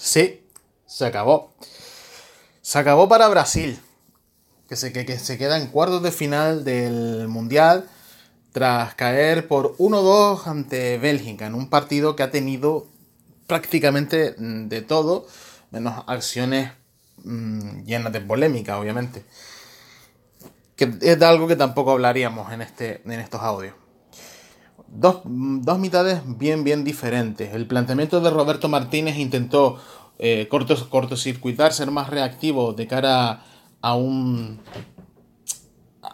Sí, se acabó. Se acabó para Brasil, que se, que, se queda en cuartos de final del Mundial tras caer por 1-2 ante Bélgica en un partido que ha tenido prácticamente mm, de todo, menos acciones mm, llenas de polémica, obviamente. Que es de algo que tampoco hablaríamos en, este, en estos audios. Dos, mitades bien, bien diferentes. El planteamiento de Roberto Martínez intentó eh, cortocircuitar, ser más reactivo de cara a un,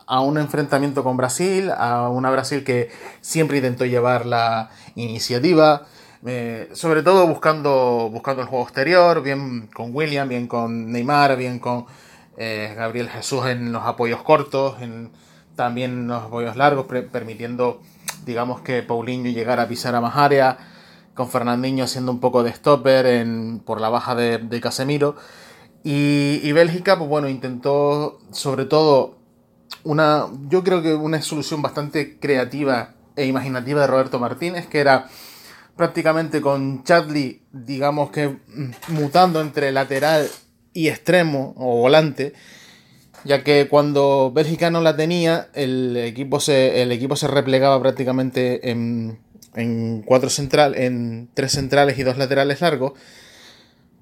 a un enfrentamiento con Brasil, a una Brasil que siempre intentó llevar la iniciativa, eh, sobre todo buscando, buscando el juego exterior, bien con William, bien con Neymar, bien con eh, Gabriel Jesús en los apoyos cortos, en, también en los apoyos largos, permitiendo, digamos, que Paulinho llegara a pisar a más área, con Fernandinho haciendo un poco de stopper por la baja de, Casemiro. Y, y, Bélgica, pues bueno, intentó sobre todo una, yo creo que una solución bastante creativa e imaginativa de Roberto Martínez, que era prácticamente con Chadley, digamos que mm, mutando entre lateral y extremo o volante, ya que cuando Bélgica no la tenía, el equipo se, el equipo se replegaba prácticamente en, en cuatro central, en tres centrales y dos laterales largos.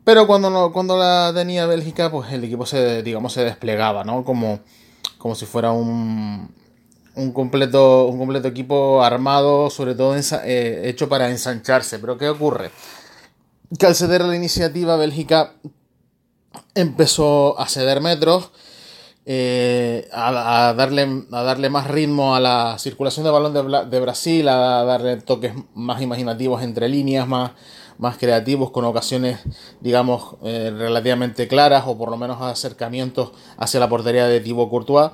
Pero cuando, no, cuando la tenía Bélgica, pues el equipo se, digamos, se desplegaba, ¿no? Como, como si fuera un, un completo, un completo equipo armado, sobre todo eh, hecho para ensancharse. Pero ¿qué ocurre? Que al ceder la iniciativa, Bélgica empezó a ceder metros, eh, a, darle, a darle más ritmo a la circulación de balón de, Brasil, a darle toques más imaginativos entre líneas, más, más creativos, con ocasiones, digamos, eh, relativamente claras, o por lo menos acercamientos hacia la portería de Thibaut Courtois.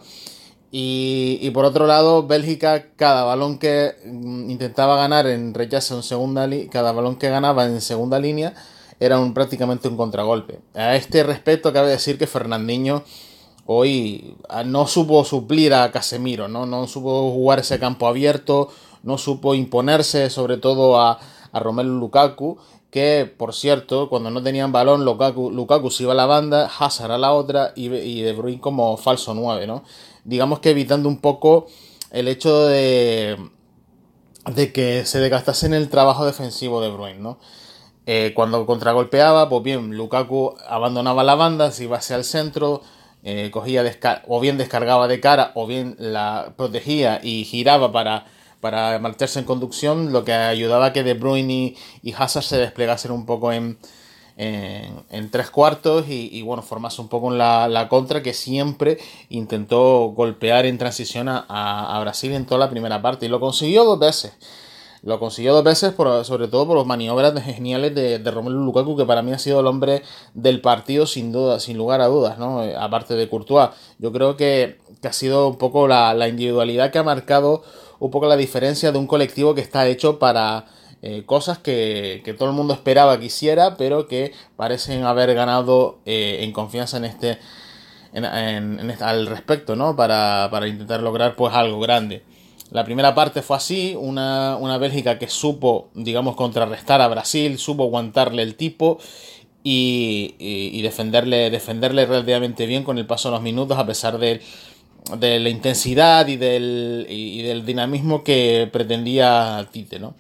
Y, por otro lado, Bélgica, cada balón que mm, intentaba ganar en rechazo en segunda cada balón que ganaba en segunda línea era un, prácticamente un contragolpe. A este respecto, cabe decir que Fernandinho hoy ah, no supo suplir a Casemiro, ¿no? no supo jugar ese campo abierto, no supo imponerse sobre todo a, a Romelu Lukaku, que por cierto, cuando no tenían balón, Lukaku, se iba a la banda, Hazard a la otra y, De Bruyne como falso 9, ¿no? digamos que evitando un poco el hecho de, de que se desgastase en el trabajo defensivo de Bruin, ¿no? Eh, cuando contragolpeaba, pues bien, Lukaku abandonaba la banda, se iba hacia el centro, eh, cogía o bien descargaba de cara o bien la protegía y giraba para, para marcharse en conducción, lo que ayudaba a que De Bruyne y, y Hazard se desplegasen un poco en, en, tres cuartos y, bueno, formase un poco en la, contra que siempre intentó golpear en transición a, Brasil en toda la primera parte y lo consiguió dos veces. Lo consiguió dos veces, por, sobre todo por las maniobras geniales de, de, Romelu Lukaku, que para mí ha sido el hombre del partido sin duda, sin lugar a dudas, ¿no? Aparte de Courtois. Yo creo que, ha sido un poco la, la individualidad que ha marcado un poco la diferencia de un colectivo que está hecho para, eh, cosas que, todo el mundo esperaba que hiciera, pero que parecen haber ganado eh, en confianza en este, en, al respecto, ¿no? Para, para, intentar lograr pues algo grande. La primera parte fue así, una, una Bélgica que supo, digamos, contrarrestar a Brasil, supo aguantarle el tipo y, y, defenderle, defenderle relativamente bien con el paso de los minutos, a pesar de, de la intensidad y del, y del dinamismo que pretendía Tite, ¿no?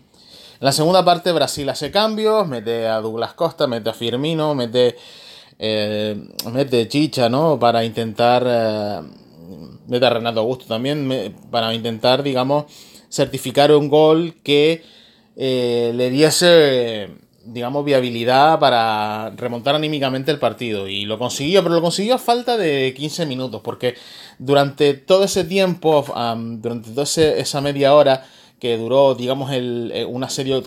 En la segunda parte Brasil hace cambios, mete a Douglas Costa, mete a Firmino, mete, eh, mete Chicha, ¿no? Para intentar, eh, a Renato Augusto también, para intentar, digamos, certificar un gol que eh, le diese, digamos, viabilidad para remontar anímicamente el partido. Y lo consiguió, pero lo consiguió a falta de 15 minutos, porque durante todo ese tiempo, durante toda esa media hora, que duró, digamos, el, eh, un asedio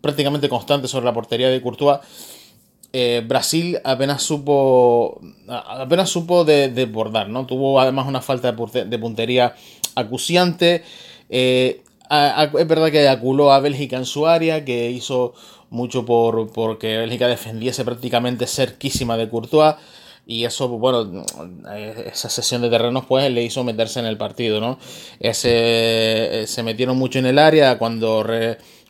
prácticamente constante sobre la portería de Courtois, eh, Brasil apenas supo apenas supo de, desbordar, ¿no? Tuvo además una falta de, puntería acuciante. Eh, es verdad que aculó a Bélgica en su área, que hizo mucho por porque Bélgica defendiese prácticamente cerquísima de Courtois. Y eso, bueno, esa sesión de terrenos pues le hizo meterse en el partido, ¿no? Ese, se metieron mucho en el área cuando,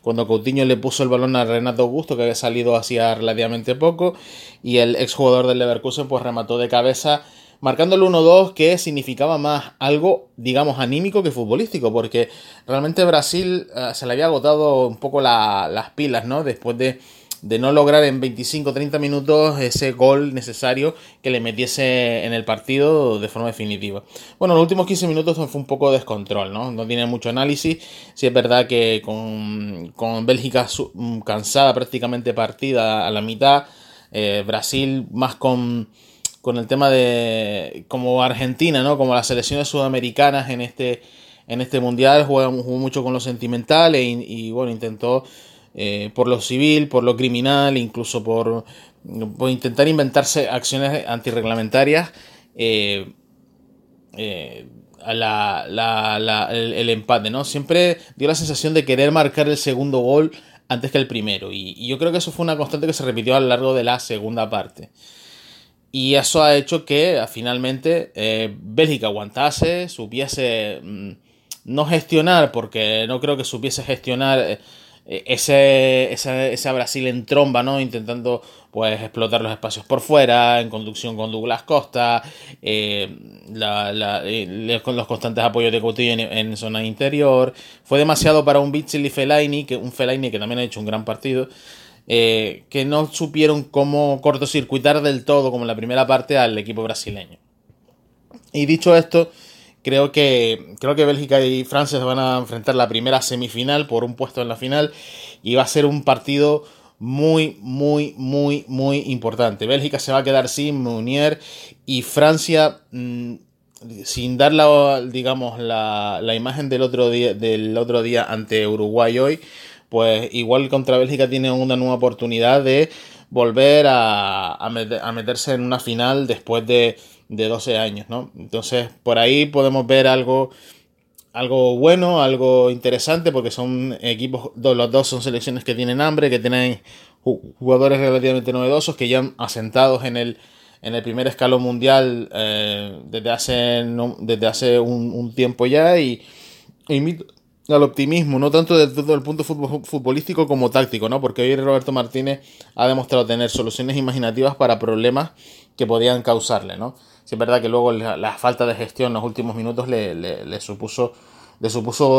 cuando Coutinho le puso el balón a Renato Augusto, que había salido hacía relativamente poco, y el exjugador del Leverkusen pues remató de cabeza marcando el 1-2 que significaba más algo, digamos, anímico que futbolístico, porque realmente Brasil eh, se le había agotado un poco las pilas, ¿no? Después de, no lograr en 25-30 minutos ese gol necesario que le metiese en el partido de forma definitiva. Bueno, los últimos 15 minutos fue un poco descontrol, ¿no? No tiene mucho análisis. Sí es verdad que con, con Bélgica mm, cansada, prácticamente partida a la mitad, eh, Brasil más con con el tema de como Argentina, ¿no? Como las selecciones sudamericanas en este, en este mundial jugó, mucho con lo sentimental e, y bueno, intentó eh, por lo civil, por lo criminal, incluso por, intentar inventarse acciones antirreglamentarias. Eh, eh, a la, el, empate, ¿no? Siempre dio la sensación de querer marcar el segundo gol antes que el primero. y, yo creo que eso fue una constante que se repitió a lo largo de la segunda parte. Y eso ha hecho que finalmente eh, Bélgica aguantase, supiese mm, no gestionar, porque no creo que supiese gestionar eh, ese, ese, Brasil en tromba, ¿no? Intentando pues explotar los espacios por fuera, en conducción con Douglas Costa, eh, con los constantes apoyos de Coutinho en, zona interior. Fue demasiado para un Bitzel y Fellaini, que, un Fellaini que también ha hecho un gran partido. Eh, que no supieron cómo cortocircuitar del todo, como en la primera parte, al equipo brasileño. Y dicho esto, creo que, creo que Bélgica y Francia se van a enfrentar la primera semifinal por un puesto en la final y va a ser un partido muy, muy, muy, muy importante. Bélgica se va a quedar sin Munier y Francia, mm, sin dar la, digamos, la, la, imagen del otro, día, del otro día ante Uruguay hoy, pues igual contra Bélgica tiene una nueva oportunidad de volver a, meterse en una final después de, de 12 años, ¿no? Entonces, por ahí podemos ver algo, algo bueno, algo interesante, porque son equipos, los dos son selecciones que tienen hambre, que tienen jugadores relativamente novedosos, que ya asentados en el, en el primer escalón mundial eh, desde hace, desde hace un, tiempo ya y, al optimismo, no tanto desde el punto futbolístico como táctico, ¿no? Porque hoy Roberto Martínez ha demostrado tener soluciones imaginativas para problemas que podían causarle, ¿no? Es verdad que luego la, falta de gestión en los últimos minutos le, supuso,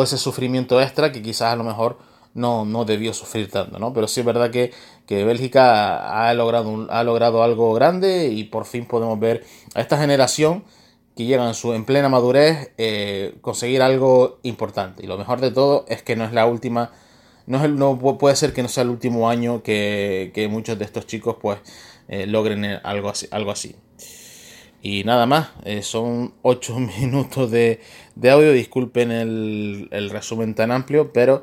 ese sufrimiento extra que quizás a lo mejor no, debió sufrir tanto, ¿no? Pero sí es verdad que, Bélgica ha logrado, algo grande y por fin podemos ver a esta generación que llegan en, plena madurez eh, conseguir algo importante. Y lo mejor de todo es que no es la última, no, es no puede ser que no sea el último año que, muchos de estos chicos pues eh, logren algo así, algo así. Y nada más, eh, son 8 minutos de, audio, disculpen el, resumen tan amplio, pero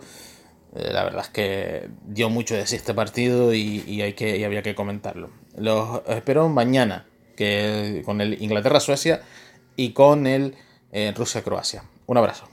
la verdad es que dio mucho de sí este partido y, hay que, había que comentarlo. Los espero mañana, que con el Inglaterra-Suecia y con el eh, Rusia-Croacia. Un abrazo.